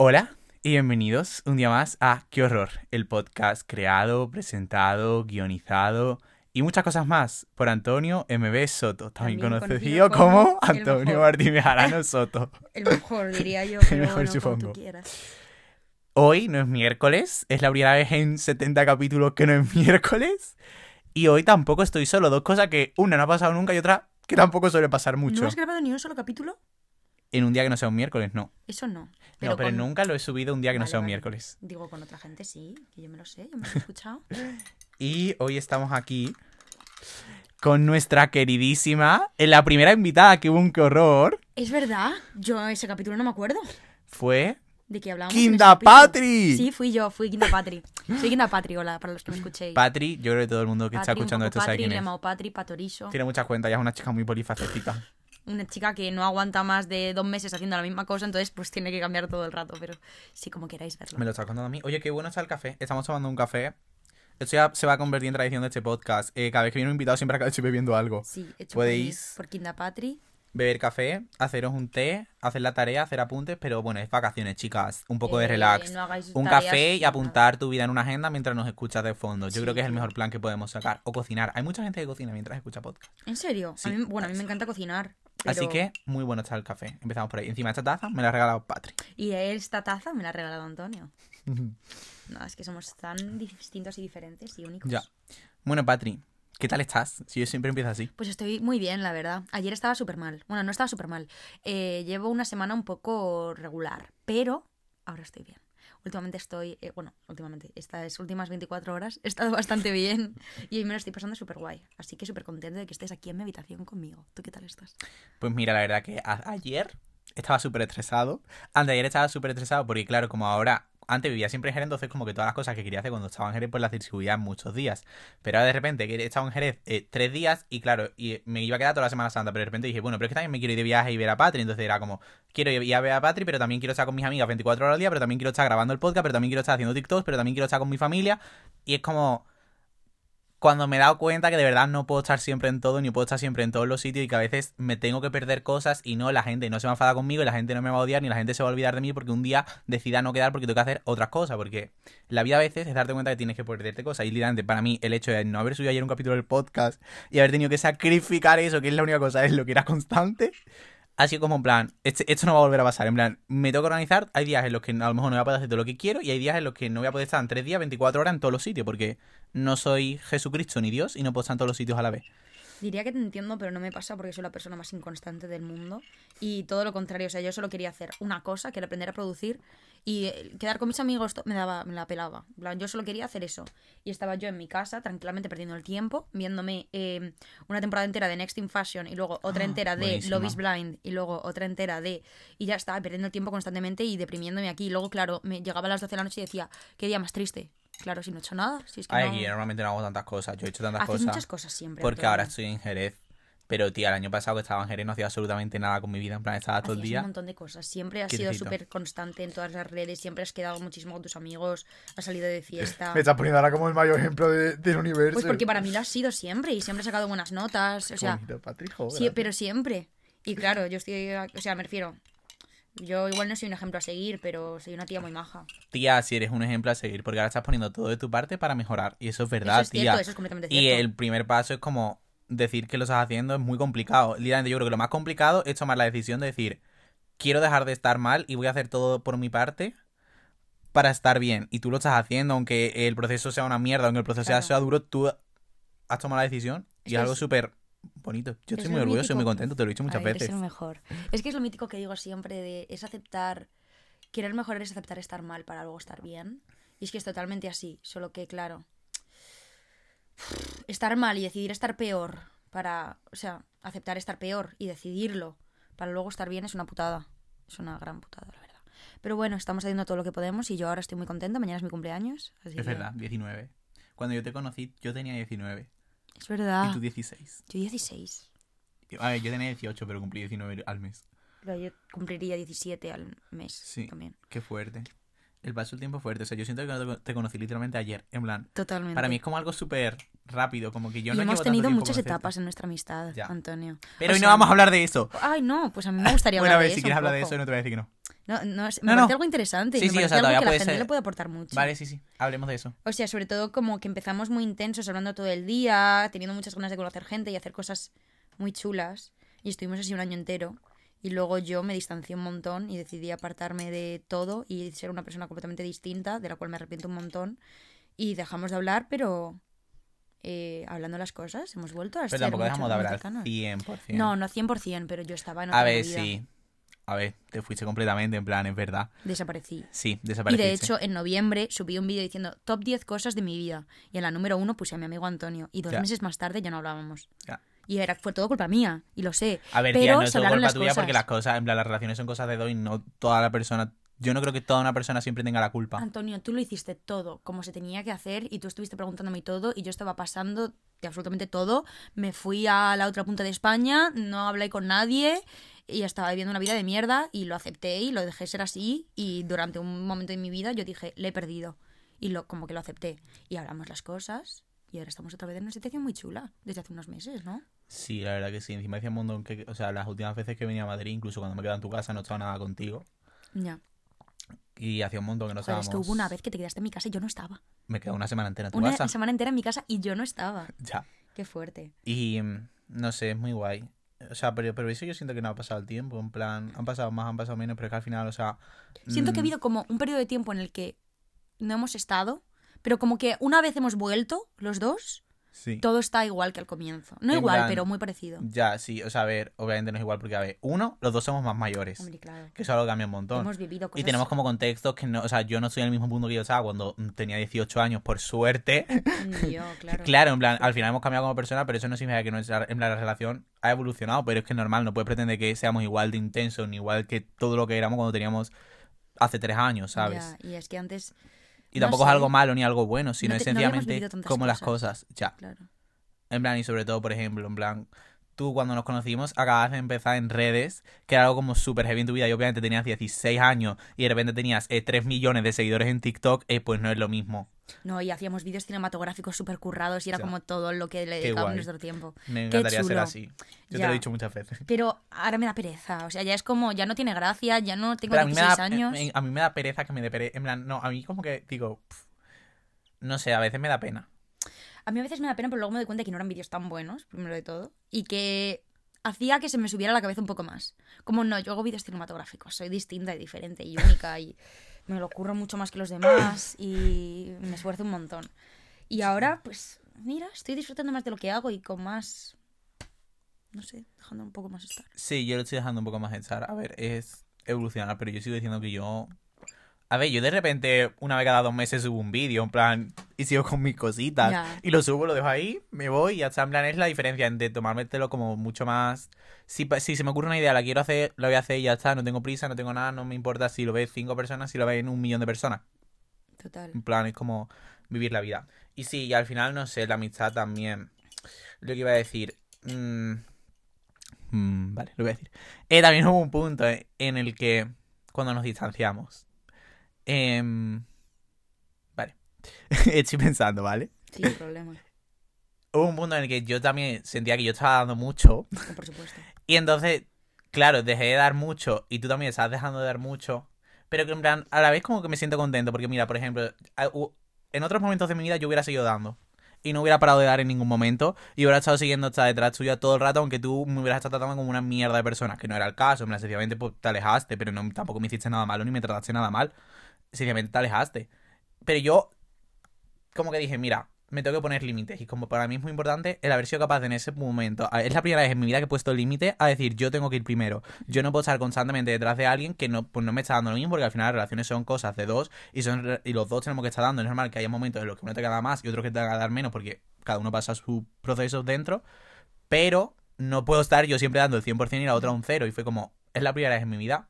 Hola y bienvenidos un día más a Qué Horror, el podcast creado, presentado, guionizado y muchas cosas más por Antonio MB Soto, también, También conocido conocido como Antonio mejor. Martín Bejarano Soto. El mejor, diría yo, El mejor, bueno, supongo. tú. Hoy no es miércoles, es la primera vez en 70 capítulos que no es miércoles y hoy tampoco estoy solo, dos cosas que una no ha pasado nunca y otra que tampoco suele pasar mucho. ¿No has grabado ni un solo capítulo? En un día que no sea un miércoles, no. Eso no. no, pero con- nunca lo he subido un día que no sea un vale. miércoles. Digo, con otra gente sí, que yo me lo sé, yo me lo he escuchado. Y hoy estamos aquí con nuestra queridísima, en la primera invitada que hubo un que horror, es verdad, yo ese capítulo no me acuerdo. fue ¿De qué hablamos? Kinda? Patri. Sí, fui yo, fui Kinda Patri. Soy Kinda Patri, hola, para los que me escuchéis. Patri, yo creo que todo el mundo que está un escuchando poco esto sabe Patri, quién le he es. llamado Patri, Patorizo. Tiene muchas cuentas, ya es una chica muy polifacética. Una chica que no aguanta más de dos meses haciendo la misma cosa, entonces pues tiene que cambiar todo el rato, pero sí, como queráis verlo. Me lo estás contando a mí. Oye, qué bueno está el café. Estamos tomando un café. Esto ya se va a convertir en tradición de este podcast. Eh, cada vez que viene un invitado siempre acaba estoy bebiendo algo. Sí, hecho Podéis- por, por Kinda Patri. Beber café, haceros un té, hacer la tarea, hacer apuntes, pero bueno, es vacaciones, chicas. Un poco de Eh, relax. no un café y nada. apuntar tu vida en una agenda mientras nos escuchas de fondo. Yo Sí, creo que es el mejor plan que podemos sacar. O cocinar. Hay mucha gente que cocina mientras escucha podcast. ¿En serio? Sí, a mí, bueno, a mí me encanta cocinar. Así que muy bueno está el café. Empezamos por ahí. Encima esta taza me la ha regalado Patri. Y esta taza me la ha regalado Antonio. Nada, es que somos tan distintos y diferentes y únicos. ya. Bueno, Patri, ¿qué tal estás? Si yo siempre empiezo así. Pues estoy muy bien, la verdad. Ayer estaba súper mal. Bueno, no estaba súper mal. Eh, llevo una semana un poco regular, pero ahora estoy bien. Últimamente estoy, eh, bueno, últimamente, estas últimas 24 horas he estado bastante bien y hoy me lo estoy pasando súper guay. Así que súper contenta de que estés aquí en mi habitación conmigo. ¿Tú qué tal estás? Pues mira, la verdad que ayer estaba súper estresado. Anteayer estaba súper estresado porque, claro, como ahora, antes vivía siempre en Jerez, entonces como que todas las cosas que quería hacer cuando estaba en Jerez, pues las distribuía en muchos días. Pero ahora de repente he estado en Jerez eh, tres días y, claro, y me iba a quedar toda la Semana Santa, pero de repente dije, bueno, pero es que también me quiero ir de viaje y ver a Patri. Entonces era como, quiero ir a ver a Patri, pero también quiero estar con mis amigas 24 horas al día, pero también quiero estar grabando el podcast, pero también quiero estar haciendo TikToks, pero también quiero estar con mi familia. Y es como cuando me he dado cuenta que de verdad no puedo estar siempre en todo, ni puedo estar siempre en todos los sitios y que a veces me tengo que perder cosas y no, la gente no se va a enfadar conmigo y la gente no me va a odiar ni la gente se va a olvidar de mí porque un día decida no quedar porque tengo que hacer otras cosas. Porque la vida a veces es darte cuenta que tienes que perderte cosas. Y literalmente para mí el hecho de no haber subido ayer un capítulo del podcast y haber tenido que sacrificar eso, que es la única cosa, es lo que era constante. Sido como en plan, este- esto no va a volver a pasar. En plan, me tengo que organizar. Hay días en los que a lo mejor no voy a poder hacer todo lo que quiero y hay días en los que no voy a poder estar en tres días, 24 horas en todos los sitios porque no soy Jesucristo ni Dios y no puedo estar en todos los sitios a la vez. Diría que te entiendo, pero no me pasa porque soy la persona más inconstante del mundo. Y todo lo contrario, o sea, yo solo quería hacer una cosa, que era aprender a producir. Y eh, quedar con mis amigos me daba, me la pelaba. Yo solo quería hacer eso. Y estaba yo en mi casa, tranquilamente perdiendo el tiempo, viéndome eh, una temporada entera de Next in Fashion y luego otra Ah, entera de. Love is Blind y luego otra entera de. Y ya estaba perdiendo el tiempo constantemente y deprimiéndome aquí. Y luego, claro, me llegaba a las 12 de la noche y decía, ¿qué día más triste? Claro, si no he hecho nada. Si es que Ay, no... yo normalmente no hago tantas cosas. Yo he hecho tantas Haces cosas. muchas cosas siempre. Porque ahora estoy en Jerez. Pero, tía, el año pasado que estaba en Jerez no hacía absolutamente nada con mi vida. En plan, estaba todo el día. un montón de cosas. Siempre has Quietecito. sido súper constante en todas las redes. Siempre has quedado muchísimo con tus amigos. Has salido de fiesta. estás poniendo ahora como el mayor ejemplo del universo. Pues porque para mí lo has sido siempre. Y siempre has sacado buenas notas. O sea, sí, pero siempre. Y claro, yo estoy. O sea, me refiero. Yo igual no soy un ejemplo a seguir, pero soy una tía muy maja. Tía, si eres un ejemplo a seguir, porque ahora estás poniendo todo de tu parte para mejorar. Y eso es verdad, eso es tía. cierto, eso es completamente cierto. Y el primer paso es como decir que lo estás haciendo es muy complicado. Literalmente, yo creo que lo más complicado es tomar la decisión de decir, quiero dejar de estar mal y voy a hacer todo por mi parte para estar bien. Y tú lo estás haciendo, aunque el proceso sea una mierda, aunque el proceso Claro. sea duro, tú has tomado la decisión y Es algo súper bonito. Yo es estoy lo muy orgulloso y muy contento, te lo he dicho muchas Ay, veces. eres el mejor. Es que es lo mítico que digo siempre de es aceptar querer mejorar es aceptar estar mal para luego estar bien. Y es que es totalmente así, solo que claro, estar mal y decidir estar peor para, o sea, aceptar estar peor y decidirlo para luego estar bien es una putada. Es una gran putada, la verdad. Pero bueno, estamos haciendo todo lo que podemos y yo ahora estoy muy contenta. Mañana es mi cumpleaños. así Es que- verdad, 19. Cuando yo te conocí, yo tenía 19 Es verdad. y tú 16. Yo 16. Yo- A ver, yo tenía 18, pero cumplí 19 al mes. Pero yo cumpliría 17 al mes Sí. también. Qué fuerte. El paso del tiempo fuerte. O sea, yo siento que te conocí literalmente ayer. En plan, Totalmente. para mí es como algo súper rápido. Como que yo y no hemos tenido muchas etapas en nuestra amistad, Ya. Antonio. Pero O hoy no sea, vamos a hablar de eso. Ay, no, pues a mí me gustaría Bueno, a hablar ver, de si eso. quieres un hablar de eso, no te voy a decir que no. No, no, me No, no. parece algo interesante. y Sí, me sí, o sea, algo que la gente ser- le puede aportar mucho. Vale, sí, sí. Hablemos de eso. O sea, sobre todo como que empezamos muy intensos, hablando todo el día, teniendo muchas ganas de conocer gente y hacer cosas muy chulas. Y estuvimos así un año entero. Y luego yo me distancié un montón y decidí apartarme de todo y ser una persona completamente distinta, de la cual me arrepiento un montón. Y dejamos de hablar, pero eh, hablando las cosas, hemos vuelto a Pero ser tampoco dejamos de hablar cercanos. 100%. No, no 100%, pero yo estaba en otra A ver, movida. sí. A ver, te fuiste completamente, en plan, es verdad. Desaparecí. Sí, Y desapareciste. de hecho, en noviembre subí un vídeo diciendo top 10 cosas de mi vida. Y en la número uno puse a mi amigo Antonio. Y dos Ya. meses más tarde ya no hablábamos. Ya. Y era, fue todo culpa mía. Y lo sé. A ver, pero tía, no es todo culpa tuya porque cosas. las cosas, en plan, las relaciones son cosas de dos y no toda la persona. Yo no creo que toda una persona siempre tenga la culpa. Antonio, tú lo hiciste todo como se tenía que hacer y tú estuviste preguntándome todo y yo estaba pasando de absolutamente todo. Me fui a la otra punta de España, no hablé con nadie y estaba viviendo una vida de mierda y lo acepté y lo dejé ser así y durante un momento de mi vida yo dije, le he perdido y lo como que lo acepté y hablamos las cosas y ahora estamos otra vez en una situación muy chula desde hace unos meses, ¿no? Sí, la verdad que sí. Encima decía un montón que, o sea, las últimas veces que venía a Madrid, incluso cuando me quedaba en tu casa, no estaba nada contigo. Ya. Y hacía un montón que no estábamos. es que hubo una vez que te quedaste en mi casa y yo no estaba. Me quedé una semana entera en tu Una casa. semana entera en mi casa y yo no estaba. Ya. Qué fuerte. Y mm, no sé, es muy guay. O sea, pero, pero eso yo siento que no ha pasado el tiempo. En plan, han pasado más, han pasado menos, pero es que al final, o sea. Siento que ha mm, habido como un periodo de tiempo en el que no hemos estado, pero como que una vez hemos vuelto, los dos, Sí. todo está igual que al comienzo. No En igual, plan- pero muy parecido. Ya, sí, o sea, a ver, obviamente no es igual porque, a ver, uno, los dos somos más mayores. Hombre, claro. Que eso algo cambia un montón. Hemos vivido cosas. Y tenemos como contextos que no, o sea, yo no soy en el mismo punto que yo estaba cuando tenía 18 años, por suerte. Yo, claro. Claro, en plan, al final hemos cambiado como persona, pero eso no significa que nuestra en plan, la relación ha evolucionado, pero es que es normal, no puedes pretender que seamos igual de intensos ni igual que todo lo que éramos cuando teníamos hace tres años, ¿sabes? Ya, y es que antes, Y no tampoco es algo malo ni algo bueno, sino No es te- habíamos sencillamente como las cosas. cosas, ya. claro. En plan, y sobre todo, por ejemplo, en plan, tú cuando nos conocimos acabas de empezar en redes, que era algo como súper heavy en tu vida, y obviamente tenías 16 años y de repente tenías eh, 3 millones de seguidores en TikTok, eh, pues no es lo mismo. No, y hacíamos vídeos cinematográficos súper currados y era Ya. como todo lo que le dedicábamos nuestro tiempo. Me encantaría ser así. Yo te lo he dicho muchas veces. Pero ahora me da pereza. O sea, ya es como, ya no tiene gracia, ya no tengo Pero a mí, me 16 da, años. eh, a mí me da pereza que me dé pereza. En plan, no, a mí como que digo, no sé, a veces me da pena. A mí a veces me da pena, pero luego me doy cuenta que no eran vídeos tan buenos, primero de todo. Y que hacía que se me subiera la cabeza un poco más. Como no, yo hago vídeos cinematográficos, soy distinta y diferente y única y me lo ocurro mucho más que los demás y me esfuerzo un montón. Y ahora, pues, mira, estoy disfrutando más de lo que hago y con más... No sé, dejando un poco más estar. Sí, yo lo estoy dejando un poco más estar. A ver, es evolucionar, pero yo sigo diciendo que yo... A ver, yo de repente, una vez cada dos meses subo un vídeo, en plan, y sigo con mis cositas. Y lo subo, lo dejo ahí, me voy y ya está. En plan, es la diferencia entre tomármelo como mucho más... Si, si se me ocurre una idea, la quiero hacer, la voy a hacer y ya está. No tengo prisa, no tengo nada, no me importa si lo ven cinco personas, si lo ven un millón de personas. Total. En plan, es como vivir la vida. Y sí, y al final, no sé, la amistad también. Lo que iba a decir. mm, mm, vale, lo voy a decir. Eh, también hubo un punto eh, en el que, cuando nos distanciamos. em. Estoy pensando, ¿vale? Sin problema. Hubo un punto en el que yo también sentía que yo estaba dando mucho. Por supuesto. Y entonces, claro, dejé de dar mucho y tú también estás dejando de dar mucho. Pero que en plan, a la vez como que me siento contento. Porque mira, por ejemplo, en otros momentos de mi vida yo hubiera seguido dando. Y no hubiera parado de dar en ningún momento. Y hubiera estado siguiendo hasta detrás tuya todo el rato, aunque tú me hubieras estado tratando como una mierda de persona. Que no era el caso. Plan, sencillamente pues, te alejaste, pero no, tampoco me hiciste nada malo ni me trataste nada mal. Sencillamente te alejaste. Pero yo, como que dije, mira, me tengo que poner límites. Y como para mí es muy importante el haber sido capaz de en ese momento. Es la primera vez en mi vida que he puesto límite a decir, yo tengo que ir primero. Yo no puedo estar constantemente detrás de alguien que no, pues no me está dando lo mismo, porque al final las relaciones son cosas de dos y, son, y los dos tenemos que estar dando. Es normal que haya momentos en los que uno te da más y otro que te va a dar menos, porque cada uno pasa sus procesos dentro. Pero no puedo estar yo siempre dando el 100% y la otra un cero. Y fue como, es la primera vez en mi vida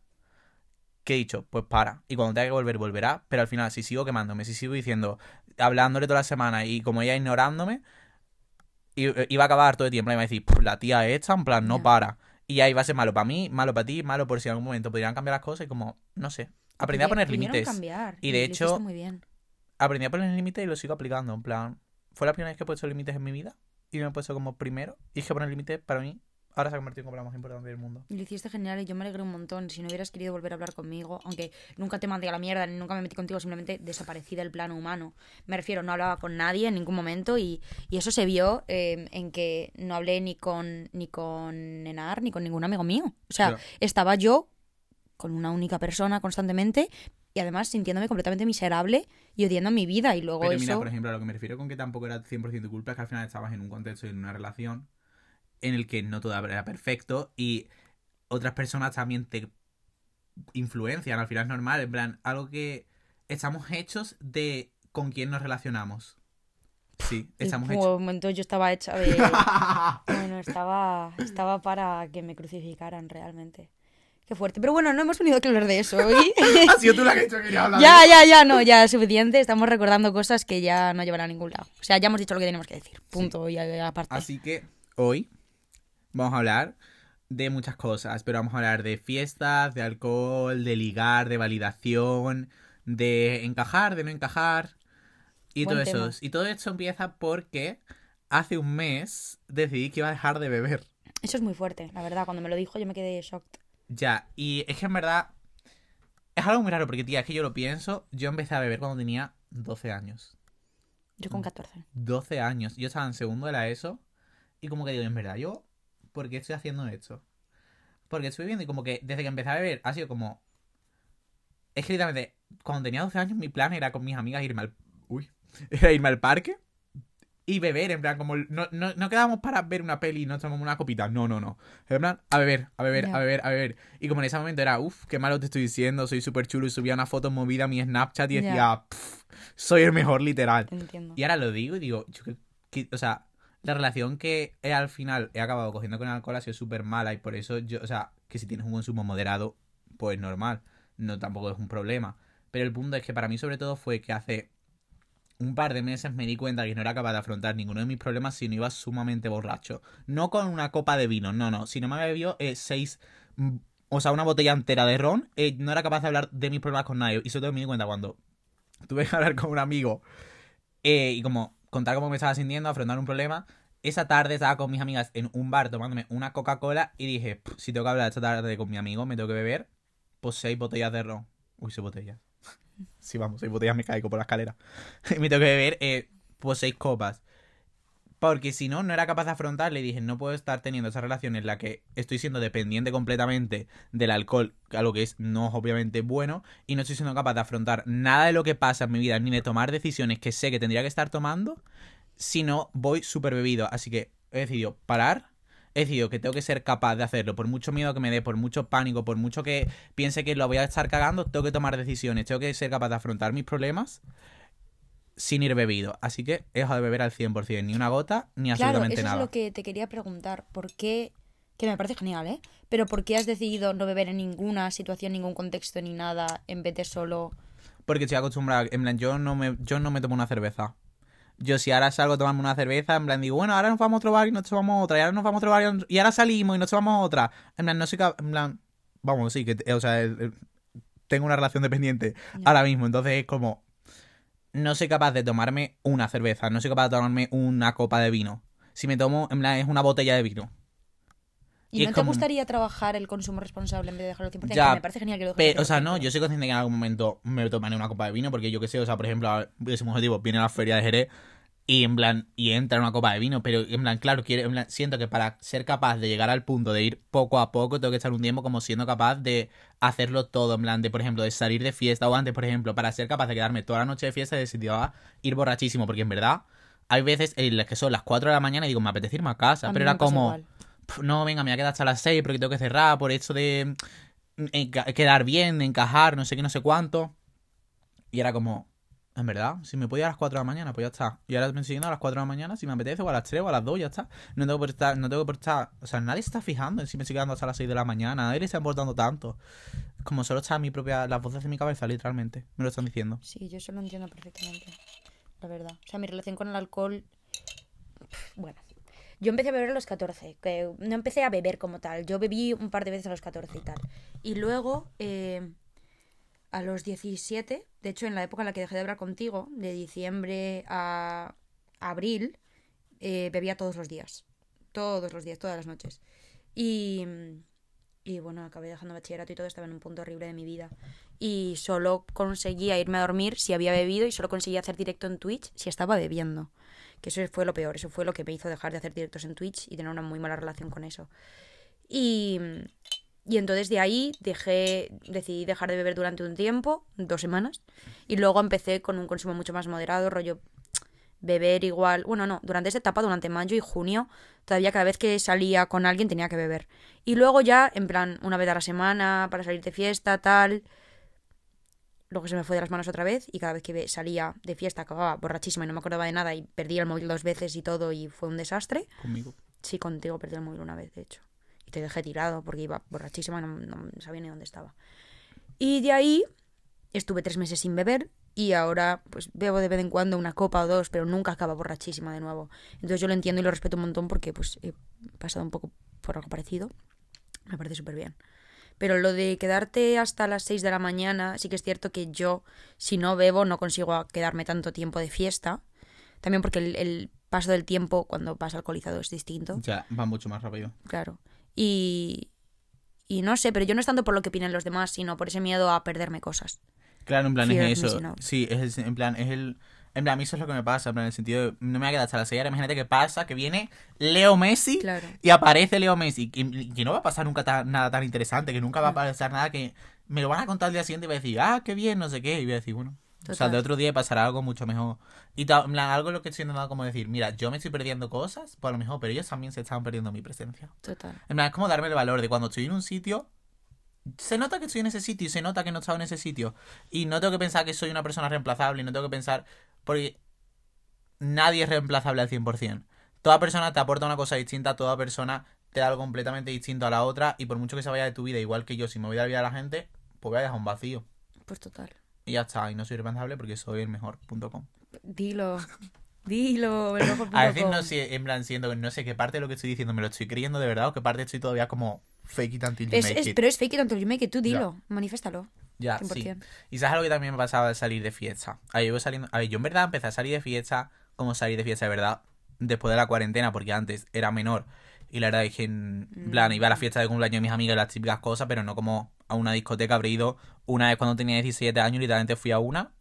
que he dicho, pues para. Y cuando tenga que volver, volverá. Pero al final, si sigo quemándome, si sigo diciendo, hablándole toda la semana y como ella ignorándome, i- iba a acabar todo el tiempo. Y me iba a decir, "Puf, la tía esta, en plan, no para. Y ahí va a ser malo para mí, malo para ti, malo por si en algún momento podrían cambiar las cosas. Y como, no sé. aprendí a poner límites. cambiar, Y de hecho- hiciste muy bien. Aprendí a poner límites y lo sigo aplicando. En plan, fue la primera vez que he puesto límites en mi vida y me he puesto como primero. Y es que poner límites para mí ahora se ha convertido en lo más importante del mundo. Lo hiciste genial y yo me alegré un montón. Si no hubieras querido volver a hablar conmigo, aunque nunca te mandé a la mierda ni nunca me metí contigo, simplemente desaparecí del plano humano. Me refiero, no hablaba con nadie en ningún momento y, y eso se vio eh, en que no hablé ni con, ni con Enar ni con ningún amigo mío. O sea, Claro. estaba yo con una única persona constantemente y además sintiéndome completamente miserable y odiando mi vida. Y luego Pero eso. mira, por ejemplo, a lo que me refiero con que tampoco era 100% tu culpa es que al final estabas en un contexto y en una relación en el que no todo era perfecto y otras personas también te influencian. Al final es normal, en plan, algo que estamos hechos de con quién nos relacionamos. Sí, en estamos un hechos. momento yo estaba hecha de. Bueno, estaba, estaba para que me crucificaran realmente. Qué fuerte. Pero bueno, no hemos venido a hablar de eso hoy. ha sido tú la que he quería hablar. ya, ya, ya, no, ya es suficiente. Estamos recordando cosas que ya no llevan a ningún lado. O sea, ya hemos dicho lo que teníamos que decir. Punto. Y aparte. Así que hoy vamos a hablar de muchas cosas, pero vamos a hablar de fiestas, de alcohol, de ligar, de validación, de encajar, de no encajar y Buen todo tema. eso. Y todo esto empieza porque hace un mes decidí que iba a dejar de beber. Eso es muy fuerte, la verdad. Cuando me lo dijo yo me quedé shocked. Ya, y es que en verdad es algo muy raro porque, tía, es que yo lo pienso, yo empecé a beber cuando tenía 12 años. Yo con 14. 12 años. Yo estaba en segundo de la ESO. Y como que digo, en verdad, yo, ¿por qué estoy haciendo esto? Porque estoy viendo y como que desde que empecé a beber ha sido como. Es que literalmente, cuando tenía 12 años, mi plan era con mis amigas irme al. Uy. Era irme al parque y beber. En plan, como. No, no, no quedábamos para ver una peli y nos tomamos una copita. No, no, no. En plan, a beber, a beber, a beber, a beber. Y como en ese momento era, uff, qué malo te estoy diciendo, soy súper chulo. Y subía una foto movida a mi Snapchat y Ya. decía, "Pff, soy el mejor, literal. Te entiendo. Y ahora lo digo y digo, yo que- que- o sea, la relación que he, al final he acabado cogiendo con el alcohol ha sido súper mala y por eso yo, o sea, que si tienes un consumo moderado, pues normal, no tampoco es un problema. Pero el punto es que para mí sobre todo fue que hace un par de meses me di cuenta que no era capaz de afrontar ninguno de mis problemas si no iba sumamente borracho. No con una copa de vino, no, no. Si no me bebió eh, seis, mm, o sea, una botella entera de ron, eh, no era capaz de hablar de mis problemas con nadie. Y sobre todo me di cuenta cuando tuve que hablar con un amigo eh, y como contar cómo me estaba sintiendo, afrontar un problema. Esa tarde estaba con mis amigas en un bar tomándome una Coca-Cola y dije, "Pff, si tengo que hablar esta tarde con mi amigo, me tengo que beber, pues seis botellas de ron. Uy, seis botellas. Sí, vamos, seis botellas me caigo por la escalera. me tengo que beber, eh, pues seis copas. Porque si no, no era capaz de afrontar. Le dije, no puedo estar teniendo esa relación en la que estoy siendo dependiente completamente del alcohol, algo que es no obviamente bueno, y no estoy siendo capaz de afrontar nada de lo que pasa en mi vida, ni de tomar decisiones que sé que tendría que estar tomando, si no voy súper bebido. Así que he decidido parar. He decidido que tengo que ser capaz de hacerlo, por mucho miedo que me dé, por mucho pánico, por mucho que piense que lo voy a estar cagando, tengo que tomar decisiones, tengo que ser capaz de afrontar mis problemas sin ir bebido. Así que he dejado de beber al 100%, ni una gota, ni Claro, absolutamente eso nada. es lo que te quería preguntar. ¿Por qué? Que me parece genial, ¿eh? Pero ¿por qué has decidido no beber en ninguna situación, ningún contexto ni nada en vez de solo... Porque estoy acostumbrado, en plan, yo no me, yo no me tomo una cerveza. Yo si ahora salgo a tomarme una cerveza, en plan digo, bueno, ahora nos vamos a otro bar y nos tomamos otra, y ahora nos vamos a otro bar y- ahora salimos y nos tomamos otra. En plan, no soy cap- en plan, vamos, sí, que, o sea, eh, eh, tengo una relación dependiente ahora mismo, entonces es como, no soy capaz de tomarme una cerveza, no soy capaz de tomarme una copa de vino. Si me tomo, en plan, es una botella de vino. ¿Y Y no te como- gustaría trabajar el consumo responsable en vez de dejarlo 100%? Ya, Que me parece genial que lo dejes Pero, o sea, 100%, no, yo soy consciente que en algún momento me tomaré una copa de vino, porque yo qué sé, o sea, por ejemplo, ese objetivo viene a la feria de Jerez y en plan, y entra una copa de vino, pero en plan, claro, quiero, en plan, siento que para ser capaz de llegar al punto de ir poco a poco, tengo que estar un tiempo como siendo capaz de hacerlo todo, en plan, de, por ejemplo, de salir de fiesta o antes, por ejemplo, para ser capaz de quedarme toda la noche de fiesta y decidir ah, ir borrachísimo, porque en verdad hay veces en las que son las 4 de la mañana y digo, me apetece irme a casa, A pero era como... igual. "Pf, no, venga, me voy a quedar hasta las 6 porque tengo que cerrar por esto de mm, quedar bien, encajar, no sé qué, no sé cuánto. Y era como, en verdad, si me puedo ir a las 4 de la mañana, pues ya está. Y ahora me estoy a las 4 de la mañana, si me apetece, o a las 3 o a las 2, ya está. No tengo por estar, no tengo por estar, o sea, nadie está fijando en si me estoy quedando hasta las 6 de la mañana, nadie le está importando tanto. Como solo está mi propia, las voces de mi cabeza, literalmente, me lo están diciendo. Sí, yo eso lo entiendo perfectamente. La verdad. O sea, mi relación con el alcohol. Bueno. Yo empecé a beber a los 14. Que no empecé a beber como tal. Yo bebí un par de veces a los 14 y tal. Y luego. eh, a los 17, de hecho en la época en la que dejé de hablar contigo, de diciembre a abril, eh, bebía todos los días. Todos los días, todas las noches. Y, y bueno, acabé dejando bachillerato y todo, estaba en un punto horrible de mi vida. Y solo conseguía irme a dormir si había bebido y solo conseguía hacer directo en Twitch si estaba bebiendo. Que eso fue lo peor, eso fue lo que me hizo dejar de hacer directos en Twitch y tener una muy mala relación con eso. Y, y entonces de ahí dejé, decidí dejar de beber durante un tiempo, dos semanas, y luego empecé con un consumo mucho más moderado, rollo beber igual, bueno, no, durante esa etapa, durante mayo y junio, todavía cada vez que salía con alguien tenía que beber. Y luego ya, en plan, una vez a la semana, para salir de fiesta, tal. Luego se me fue de las manos otra vez y cada vez que salía de fiesta acababa borrachísima y no me acordaba de nada y perdí el móvil dos veces y todo y fue un desastre. Conmigo. Sí, contigo perdí el móvil una vez, de hecho. Y te dejé tirado porque iba borrachísima no, no sabía ni dónde estaba. Y de ahí estuve tres meses sin beber y ahora pues bebo de vez en cuando una copa o dos, pero nunca acaba borrachísima de nuevo. Entonces yo lo entiendo y lo respeto un montón porque pues he pasado un poco por algo parecido. Me parece súper bien. Pero lo de quedarte hasta las 6 de la mañana, sí que es cierto que yo, si no bebo, no consigo quedarme tanto tiempo de fiesta. También porque el, el paso del tiempo cuando vas alcoholizado es distinto. Ya, va mucho más rápido. Claro. Y, y no sé, pero yo no es tanto por lo que opinen los demás, sino por ese miedo a perderme cosas. Claro, en plan Fear es eso. Sí, es el- en plan, es el. En plan, a mí eso es lo que me pasa, en plan, en el sentido de, no me voy a quedar hasta 6 horas, imagínate que pasa, que viene Leo Messi Claro. y aparece Leo Messi, y, que no va a pasar nunca ta- nada tan interesante, que nunca va a pasar nada que me lo van a contar al día siguiente y voy a decir, ah, qué bien, no sé qué, y voy a decir, bueno. O sea, de otro día pasará algo mucho mejor. Y plan, algo lo que estoy intentando como decir, mira, yo me estoy perdiendo cosas, por lo mejor, pero ellos también se están perdiendo mi presencia. Total. En plan, es como darme el valor de cuando estoy en un sitio. Se nota que estoy en ese sitio y se nota que no he estado en ese sitio. Y no tengo que pensar que soy una persona reemplazable y no tengo que pensar. Porque nadie es reemplazable al 100%. Toda persona te aporta una cosa distinta, toda persona te da algo completamente distinto a la otra. Y por mucho que se vaya de tu vida, igual que yo, si me voy de la vida de la gente, pues voy a dejar un vacío. Pues total. Y ya está. Y no soy reemplazable porque soy el mejor.com. Dilo. Dilo. el mejor A veces no sé, en plan, siento que no sé qué parte de lo que estoy diciendo me lo estoy creyendo de verdad o qué parte estoy todavía como fake it until you Es- make es- it. pero es fake it until you make it, tú dilo, manifiéstalo. Ya, sí. 100%. Y sabes algo que también me pasaba de salir de fiesta. A ver, yo, saliendo... a ver, yo en verdad empecé a salir de fiesta como salir de fiesta de verdad después de la cuarentena, porque antes era menor. Y la verdad es que, en plan, iba a la fiesta de cumpleaños de mis amigas y las típicas cosas, pero no como a una discoteca. Habré ido una vez cuando tenía 17 años, literalmente fui a una.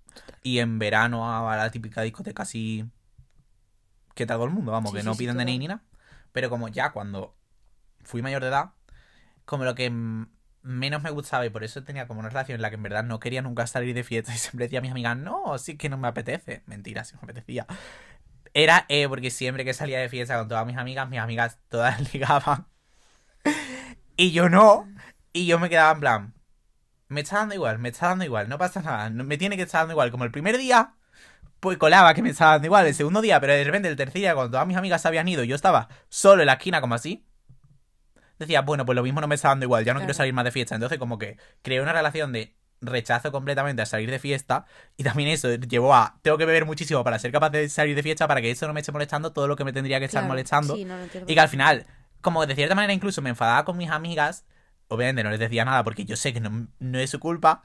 Y en verano a la típica discoteca así. Que todo el mundo, vamos, Sí, que sí, no piden. DNI ni nada. Pero como ya cuando fui mayor de edad, como lo que mm, menos me gustaba y por eso tenía como una relación en la que en verdad no quería nunca salir de fiesta y siempre decía a mis amigas, no, sí que no me apetece. Mentira, sí me apetecía. Era eh, porque siempre que salía de fiesta con todas mis amigas, mis amigas todas ligaban. Y yo no. Y yo me quedaba en plan, me está dando igual, me está dando igual, no pasa nada, me tiene que estar dando igual. Como el primer día, pues colaba que me estaba dando igual. El segundo día, pero de repente el tercer día, cuando todas mis amigas se habían ido, yo estaba solo en la esquina como así. Decía, bueno, pues lo mismo no me está dando igual, ya no quiero salir más de fiesta. Entonces como que creé una relación de rechazo completamente a salir de fiesta. Y también eso llevó a tengo que beber muchísimo para ser capaz de salir de fiesta para que eso no me esté molestando todo lo que me tendría que estar Claro, molestando. sí, no, y que al final como de cierta manera incluso me enfadaba con mis amigas obviamente no les decía nada porque yo sé que no, no es su culpa.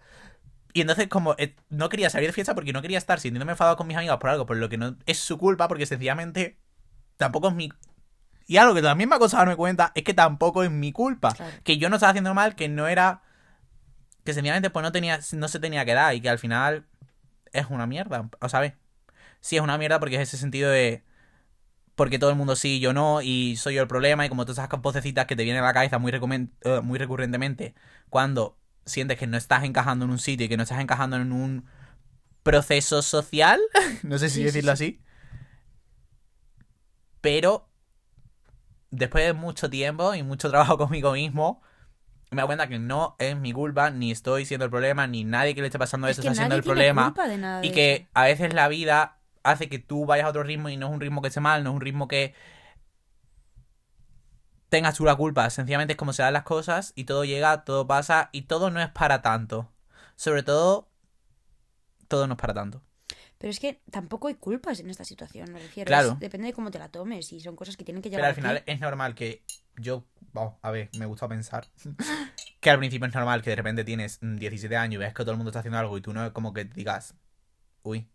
Y entonces como eh, no quería salir de fiesta porque no quería estar sintiéndome enfadado con mis amigas por algo por lo que no es su culpa porque sencillamente tampoco es mi y algo que también me ha costado darme cuenta es que tampoco es mi culpa Claro. que yo no estaba haciendo mal que no era que sencillamente pues no tenía no se tenía que dar y que al final es una mierda o sabes sí es una mierda porque es ese sentido de porque todo el mundo sí y yo no y soy yo el problema y como todas esas vocecitas que te vienen a la cabeza muy, eh, muy recurrentemente cuando sientes que no estás encajando en un sitio y que no estás encajando en un proceso social no sé si Sí, sí, decirlo sí. así pero después de mucho tiempo y mucho trabajo conmigo mismo me doy cuenta que no es mi culpa ni estoy siendo el problema ni nadie que le esté pasando Es eso está siendo el problema culpa de nada y que a veces la vida hace que tú vayas a otro ritmo y no es un ritmo que esté mal, no es un ritmo que tengas tú la culpa. Sencillamente es como se dan las cosas y todo llega, todo pasa y todo no es para tanto. Sobre todo, todo no es para tanto. Pero es que tampoco hay culpas en esta situación, me refiero. Claro. Es- depende de cómo te la tomes y son cosas que tienen que llegar Pero al a ti. final es normal que yo, vamos, a ver, me gusta pensar que al principio es normal que de repente tienes mm, 17 años y ves que todo el mundo está haciendo algo y tú no es como que digas, uy,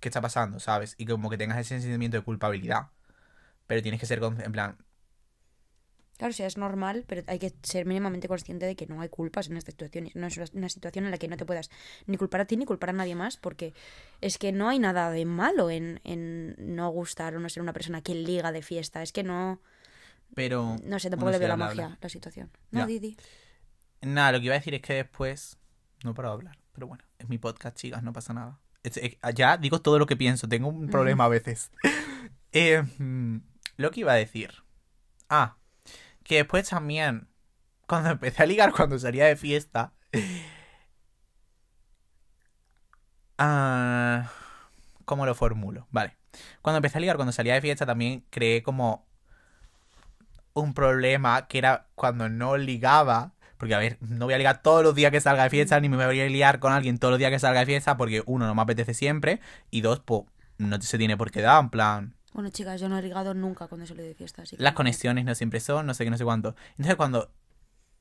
¿qué está pasando? ¿Sabes? Y como que tengas ese sentimiento de culpabilidad. Pero tienes que ser, en plan, Claro, o sea, es normal, pero hay que ser mínimamente consciente de que no hay culpas en esta situación. No es una situación en la que no te puedas ni culpar a ti ni culpar a nadie más, porque es que no hay nada de malo en, en no gustar o no ser una persona que liga de fiesta. Es que no, pero... no sé, tampoco le veo la magia habla. la situación. No. Didi. Nada, lo que iba a decir es que después no paro de hablar. Pero bueno, es mi podcast, chicas, no pasa nada. Es- es- ya digo todo lo que pienso, tengo un problema a veces. Eh, lo que iba a decir. Ah, que después también, cuando empecé a ligar, cuando salía de fiesta. Ah, ¿Cómo lo formulo? Vale. Cuando empecé a ligar, cuando salía de fiesta, también creé como un problema que era cuando no ligaba. Porque, a ver, no voy a ligar todos los días que salga de fiesta, ni me voy a liar con alguien todos los días que salga de fiesta, porque uno, no me apetece siempre, y dos, pues, no se tiene por qué dar, en plan, Bueno, chicas, yo no he ligado nunca cuando salí de fiesta. Así que las no- conexiones no siempre son, no sé qué, no sé cuánto. Entonces, cuando,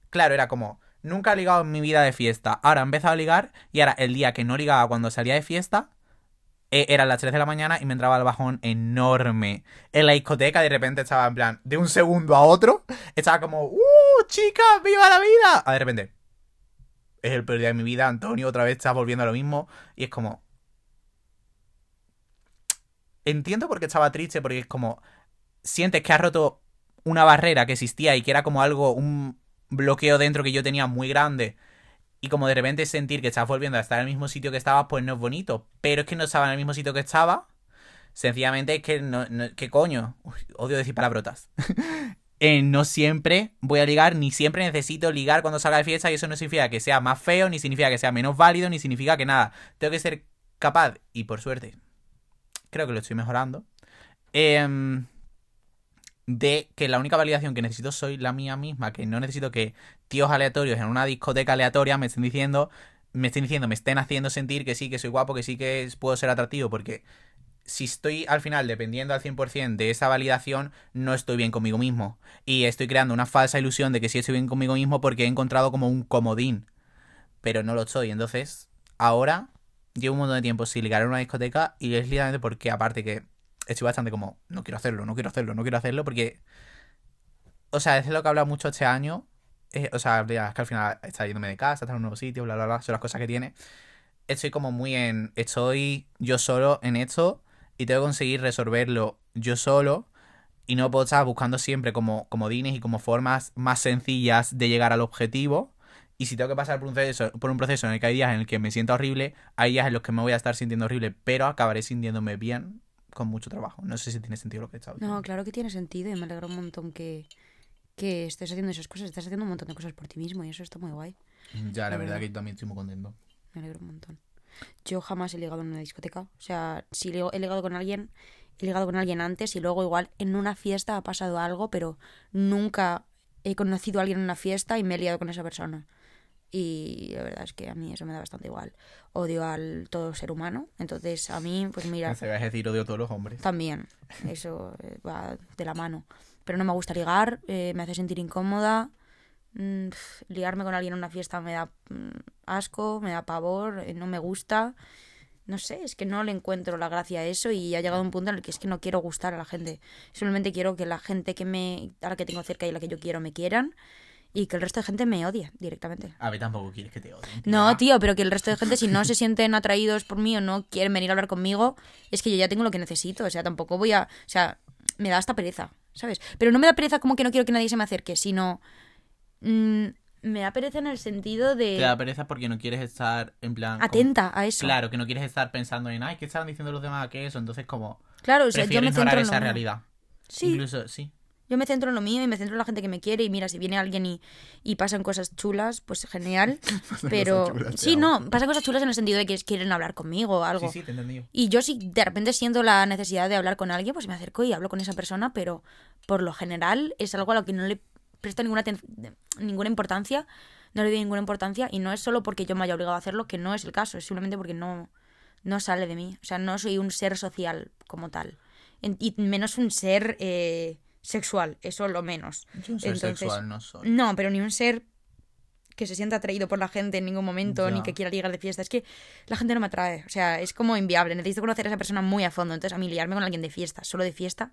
claro, era como, nunca he ligado en mi vida de fiesta, ahora he empezado a ligar, y ahora el día que no ligaba cuando salía de fiesta, eh, eran las 3 de la mañana y me entraba el bajón enorme. En la discoteca de repente estaba en plan, de un segundo a otro, estaba como, ¡Uh, chicas, viva la vida! A de repente, es el peor día de mi vida, Antonio otra vez está volviendo a lo mismo, y es como... Entiendo por qué estaba triste, porque es como, sientes que has roto una barrera que existía y que era como algo, un bloqueo dentro que yo tenía muy grande. Y como de repente sentir que estás volviendo a estar en el mismo sitio que estabas, pues no es bonito. Pero es que no estaba en el mismo sitio que estaba. Sencillamente es que no, ¿qué coño? Odio decir palabrotas. Eh, no siempre voy a ligar, ni siempre necesito ligar cuando salga de fiesta, y eso no significa que sea más feo, ni significa que sea menos válido, ni significa que nada. Tengo que ser capaz, y por suerte, creo que lo estoy mejorando. em, de que la única validación que necesito soy la mía misma, que no necesito que tíos aleatorios en una discoteca aleatoria me estén diciendo, me estén diciendo, me estén haciendo sentir que sí, que soy guapo, que sí que puedo ser atractivo, porque si estoy al final dependiendo al 100% de esa validación, no estoy bien conmigo mismo. Y estoy creando una falsa ilusión de que sí estoy bien conmigo mismo porque he encontrado como un comodín. Pero no lo estoy. Entonces, ahora llevo un montón de tiempo sin ligar en una discoteca y es literalmente porque aparte que estoy bastante como, no quiero hacerlo, no quiero hacerlo, no quiero hacerlo porque... O sea, es lo que he hablado mucho este año. eh, o sea, es que al final está yéndome de casa, está en un nuevo sitio, bla, bla, bla, son las cosas que tiene. Estoy como muy en... Estoy yo solo en esto y tengo que conseguir resolverlo yo solo y no puedo estar buscando siempre como comodines y como formas más sencillas de llegar al objetivo. Y si tengo que pasar por un proceso, por un proceso en el que hay días en el que me siento horrible, hay días en los que me voy a estar sintiendo horrible, pero acabaré sintiéndome bien con mucho trabajo. No sé si tiene sentido lo que he estado diciendo. No, claro que tiene sentido y me alegra un montón que, que estés haciendo esas cosas. Estás haciendo un montón de cosas por ti mismo y eso está muy guay. Ya, la la verdad verdad. que yo también estoy muy contento. Me alegro un montón. Yo jamás he ligado en una discoteca. O sea, si he ligado con alguien, he ligado con alguien antes y luego igual en una fiesta ha pasado algo, pero nunca he conocido a alguien en una fiesta y me he liado con esa persona. Y la verdad es que a mí eso me da bastante igual. Odio al todo ser humano. Entonces, a mí, pues mira, Se va a decir odio a todos los hombres. también. Eso eh, va de la mano. Pero no me gusta ligar, eh, me hace sentir incómoda. Mm, ligarme con alguien en una fiesta me da mm, asco, me da pavor, eh, no me gusta. No sé, es que no le encuentro la gracia a eso y ha llegado un punto en el que es que no quiero gustar a la gente. Simplemente quiero que la gente que me, a la que tengo cerca y la que yo quiero me quieran y que el resto de gente me odie directamente. A ver, tampoco quieres que te odien. No, tía. tío, pero que el resto de gente, si no se sienten atraídos por mí o no quieren venir a hablar conmigo, es que yo ya tengo lo que necesito. O sea, tampoco voy a. O sea, me da hasta pereza, ¿sabes? Pero no me da pereza como que no quiero que nadie se me acerque, sino. mm, me da pereza en el sentido de. Te da pereza porque no quieres estar en plan... como- atenta a eso. Claro, que no quieres estar pensando en, ay, ¿qué estaban diciendo los demás? ¿Qué eso? Entonces, como... Claro, o sea, yo me centro en esa realidad. Sí, Incluso, sí. Yo me centro en lo mío y me centro en la gente que me quiere. Y mira, si viene alguien y, y pasan cosas chulas, pues genial. pero. cosas chulas, sí, no, pasan cosas chulas en el sentido de que quieren hablar conmigo o algo. Sí, sí, te entendido. Y yo si de repente siento la necesidad de hablar con alguien, pues me acerco y hablo con esa persona, pero por lo general es algo a lo que no le presto ninguna, ninguna importancia, no le doy ninguna importancia y no es solo porque yo me haya obligado a hacerlo, que no es el caso, es simplemente porque no, no sale de mí. O sea, no soy un ser social como tal. En- y menos un ser eh, sexual, eso lo menos. Yo un ser Entonces- sexual no soy. No, pero ni un ser que se sienta atraído por la gente en ningún momento, ni Ya. que quiera ligar de fiesta. Es que la gente no me atrae. O sea, es como inviable. Necesito conocer a esa persona muy a fondo. Entonces, a mí liarme con alguien de fiesta, solo de fiesta,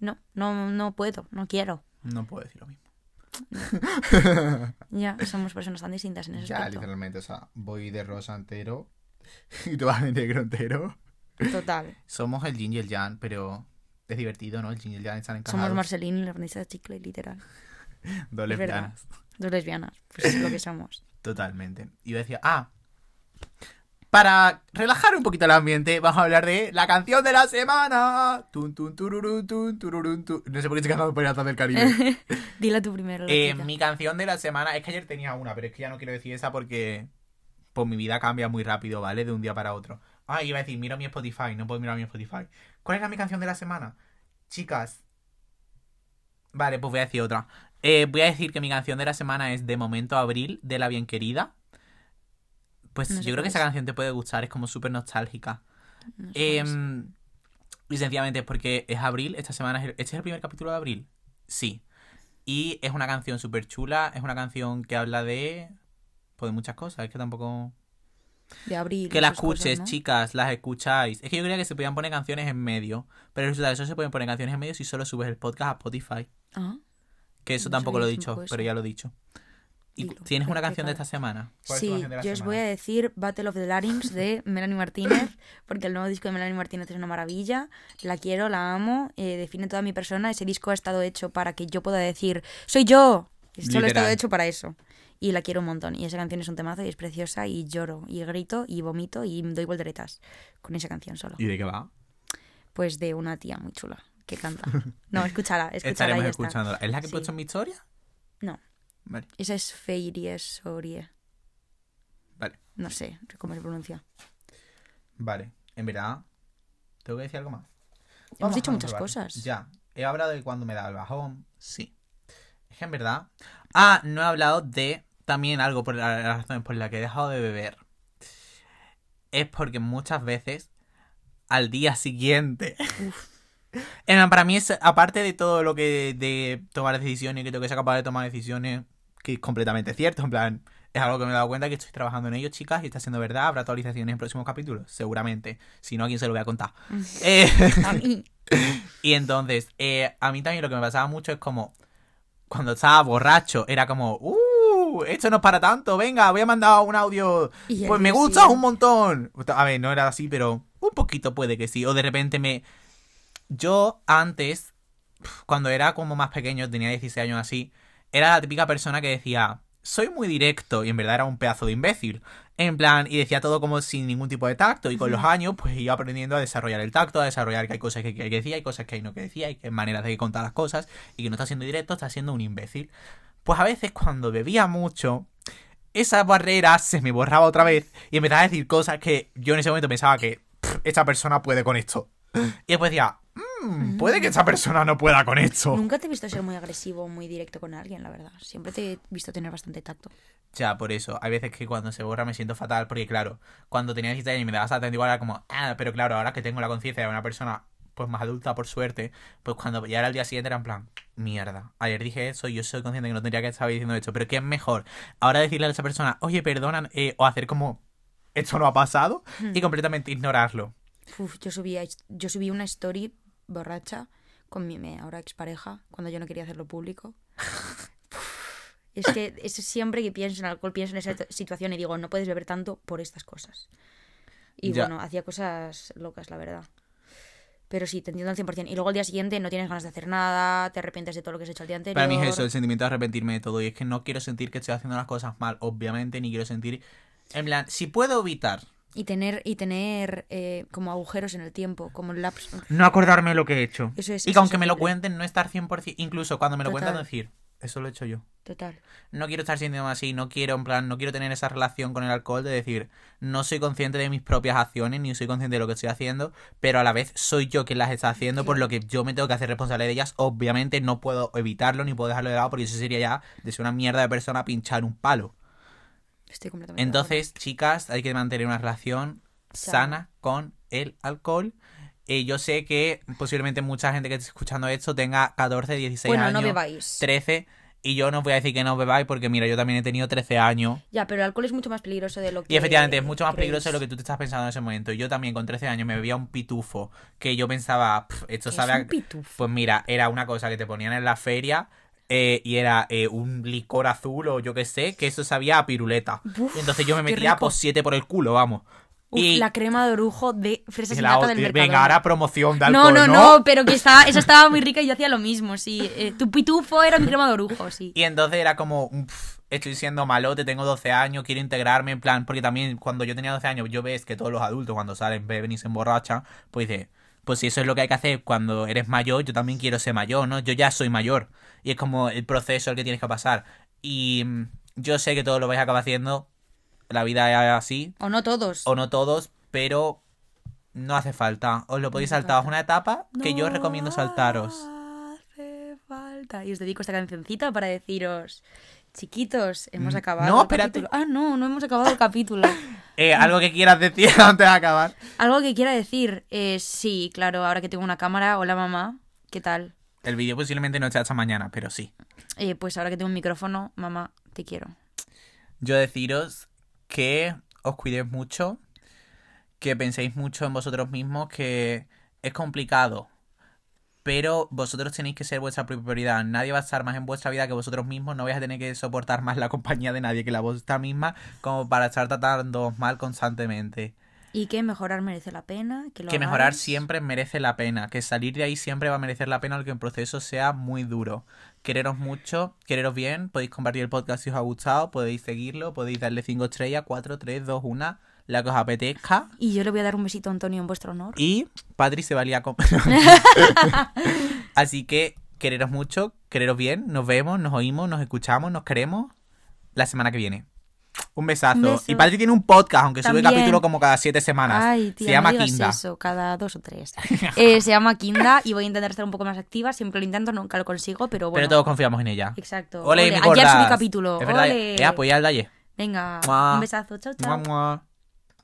no, no, no puedo, no quiero. No puedo decir lo mismo. Ya, somos personas tan distintas en ese Ya, aspecto. literalmente, o sea, voy de rosa entero y tú vas de negro entero. Total. Somos el yin y el yang, pero es divertido, ¿no? El yin y el yang están encajados. Somos Marceline y la aprendiz de chicle, literal. Dos lesbianas. Dos lesbianas. Pues es lo que somos. Totalmente. Y yo decía, ah, para relajar un poquito el ambiente, vamos a hablar de la canción de la semana. Tun, tun, tururun, tun, tururun, tun. No sé por qué estoy cantando Piratas del Caribe. Dila tú primero. Eh, mi canción de la semana, es que ayer tenía una, pero es que ya no quiero decir esa porque pues mi vida cambia muy rápido, ¿vale? De un día para otro. Ah, iba a decir, miro mi Spotify, no puedo mirar mi Spotify. ¿Cuál era mi canción de la semana? Chicas. Vale, pues voy a decir otra. Eh, voy a decir que mi canción de la semana es De Momento Abril, de La Bien Querida. Pues No sé yo creo que esa es. canción te puede gustar, es como súper nostálgica. No sé. Em, y sencillamente es porque es abril, esta semana es el- ¿Este es el primer capítulo de abril? Sí. Y es una canción súper chula, es una canción que habla de... Pues de muchas cosas, es que tampoco... de abril. Que la esas cosas, escuches, ¿no? chicas, las escucháis. Es que yo creía que se podían poner canciones en medio, pero resulta que eso se pueden poner canciones en medio si solo subes el podcast a Spotify. Ah, Que eso No tampoco lo he dicho, pero ya lo he dicho. ¿Y Dilo, tienes una ¿qué canción de esta semana? ¿Cuál es tu Sí, canción de la yo os semana? voy a decir Battle of the Larynx de Melanie Martínez, porque el nuevo disco de Melanie Martínez es una maravilla. La quiero, la amo, eh, define toda mi persona. Ese disco ha estado hecho para que yo pueda decir, ¡Soy yo! Solo ha estado hecho para eso. Y la quiero un montón. Y esa canción es un temazo y es preciosa. Y lloro, y grito, y vomito, y doy volteretas con esa canción solo. ¿Y de qué va? Pues de una tía muy chula que canta. No, escúchala, escúchala y Estaremos está. escuchándola. ¿Es la que he Sí. puesto en mi historia? No, Vale, esa es Feirie Sorie. vale. No sé cómo se pronuncia. Vale, en verdad, tengo que decir algo más. Hemos dicho muchas cosas. Ya, he hablado de cuando me da el bajón, sí. Es que en verdad... Ah, no he hablado de también algo por la- las razones por las que he dejado de beber. Es porque muchas veces, al día siguiente... Para mí es, aparte de todo lo que de tomar decisiones, que tengo que ser capaz de tomar decisiones, que es completamente cierto, en plan, es algo que me he dado cuenta que estoy trabajando en ello, chicas, y está siendo verdad, habrá actualizaciones en próximos capítulos, seguramente, si no, ¿a quién se lo voy a contar? Eh, A mí. y entonces, eh, a mí también lo que me pasaba mucho es como, cuando estaba borracho, era como, ¡uh! Esto no es para tanto, venga, voy a mandar un audio, Y pues me gusta un montón. A ver, no era así, pero un poquito puede que sí. O de repente me... Yo antes, cuando era como más pequeño, tenía 16 años así, era la típica persona que decía, soy muy directo, y en verdad era un pedazo de imbécil. En plan, y decía todo como sin ningún tipo de tacto, y con los años, pues iba aprendiendo a desarrollar el tacto, a desarrollar que hay cosas que, que decía, hay cosas que hay no que decía, y que hay maneras de contar las cosas, y que no está siendo directo, está siendo un imbécil. Pues a veces cuando bebía mucho, esa barrera se me borraba otra vez y empezaba a decir cosas que yo en ese momento pensaba que "Pff, esta persona puede con esto. Y después decía, "Mm, puede que esta persona no pueda con esto. Nunca te he visto ser muy agresivo o muy directo con alguien, la verdad. Siempre te he visto tener bastante tacto. Ya, por eso. Hay veces que cuando se borra me siento fatal porque, claro, cuando tenía 16 años y me daba exactamente igual era como, ah, pero claro, ahora que tengo la conciencia de una persona pues más adulta, por suerte, pues cuando ya era el día siguiente era en plan, mierda, ayer dije eso y yo soy consciente que no tendría que estar diciendo esto, pero ¿qué es mejor? Ahora decirle a esa persona, oye, perdonan, eh, o hacer como, esto no ha pasado, y completamente ignorarlo. Uf, yo subí, yo subí una story borracha con mi ahora expareja cuando yo no quería hacerlo público. Es que es siempre que pienso en alcohol, pienso en esa situación y digo, no puedes beber tanto por estas cosas. Y Ya. bueno, hacía cosas locas, la verdad. Pero sí, te entiendo al 100%. Y luego al día siguiente no tienes ganas de hacer nada, te arrepientes de todo lo que has hecho al día anterior. Para mí es eso, el sentimiento de arrepentirme de todo. Y es que no quiero sentir que estoy haciendo las cosas mal, obviamente, ni quiero sentir. En plan, si puedo evitar Y tener, y tener eh, como agujeros en el tiempo, como laps. no acordarme de lo que he hecho. Eso es- y eso que aunque es me lo cuenten, no estar 100%. Incluso cuando me lo cuentan, Total. decir, eso lo he hecho yo. Total. No quiero estar sintiéndome así, no quiero, en plan, no quiero tener esa relación con el alcohol de decir, no soy consciente de mis propias acciones, ni soy consciente de lo que estoy haciendo, pero a la vez soy yo quien las está haciendo, por lo que yo me tengo que hacer responsable de ellas. Obviamente no puedo evitarlo ni puedo dejarlo de lado, porque eso sería ya de ser una mierda de persona pinchar un palo. Estoy completamente. Entonces, chicas, hay que mantener una relación sana Sana. con el alcohol. Eh, yo sé que posiblemente mucha gente que esté escuchando esto tenga 14, 16 Bueno, años. no bebáis. 13. Y yo no os voy a decir que no bebáis porque, mira, yo también he tenido 13 años. Ya, pero el alcohol es mucho más peligroso de lo que. Y efectivamente es mucho más creéis. peligroso de lo que tú te estás pensando en ese momento. Yo también con 13 años me bebía un pitufo que yo pensaba, "Pf, esto ¿Qué sabe es a... un pitufo? Pues mira, era una cosa que te ponían en la feria eh, y era eh, un licor azul o yo qué sé, que eso sabía a piruleta. Uf, y entonces yo me metía rico. pues siete por el culo, vamos. Uf, y la crema de orujo de fresas y y la nata del mercado. venga, ahora promoción de No, no, no, pero que estaba, esa estaba muy rica y yo hacía lo mismo, sí. Eh, tu pitufo era mi crema de orujo, sí. Y entonces era como, "Uf, estoy siendo malote, tengo 12 años, quiero integrarme, en plan, porque también cuando yo tenía 12 años, yo ves que todos los adultos cuando salen beben y se emborrachan, pues dice, pues si eso es lo que hay que hacer cuando eres mayor, yo también quiero ser mayor, ¿no? Yo ya soy mayor. Y es como el proceso el que tienes que pasar. Y mm, yo sé que todos lo vais a acabar haciendo, la vida es así, O no todos. o no todos, pero no hace falta. Os lo podéis hace saltar, es una etapa que yo recomiendo saltaros. Hace falta. Y os dedico esta cancioncita para deciros, chiquitos, hemos Mm, acabado. no, el espérate. capítulo. Ah, no, no hemos acabado el capítulo. Eh, algo que quieras decir antes de acabar. Algo que quiera decir, eh, sí, claro, ahora que tengo una cámara, hola mamá, ¿qué tal? El vídeo posiblemente no esté hasta mañana, pero sí. Eh, pues ahora que tengo un micrófono, mamá, te quiero. Yo deciros que os cuidéis mucho, que penséis mucho en vosotros mismos, que es complicado, pero vosotros tenéis que ser vuestra propia prioridad. Nadie va a estar más en vuestra vida que vosotros mismos, no vais a tener que soportar más la compañía de nadie que la vuestra misma, como para estar tratando mal constantemente. Y que mejorar merece la pena, que lo Que mejorar siempre merece la pena, que salir de ahí siempre va a merecer la pena, aunque el proceso sea muy duro. Quereros mucho, quereros bien, podéis compartir el podcast si os ha gustado, podéis seguirlo, podéis darle 5 estrellas, 4, 3, 2, 1, la que os apetezca. Y yo le voy a dar un besito a Antonio en vuestro honor. Y Patri se valía con... Así que quereros mucho, quereros bien, nos vemos, nos oímos, nos escuchamos, nos queremos la semana que viene. Un besazo. Beso. Y Patri tiene un podcast, aunque sube capítulo como cada 7 semanas. Ay, tía, se llama no Kinda. eso, cada dos o tres. Eh, se llama Kinda y voy a intentar estar un poco más activa. Siempre lo intento, nunca lo consigo, pero bueno. Pero todos confiamos en ella. Exacto. Ole, Ole, mi Ayer subí capítulo. Es verdad. Ole. Eh. Venga, Mua. un besazo. Chao, chao. Mua, mua.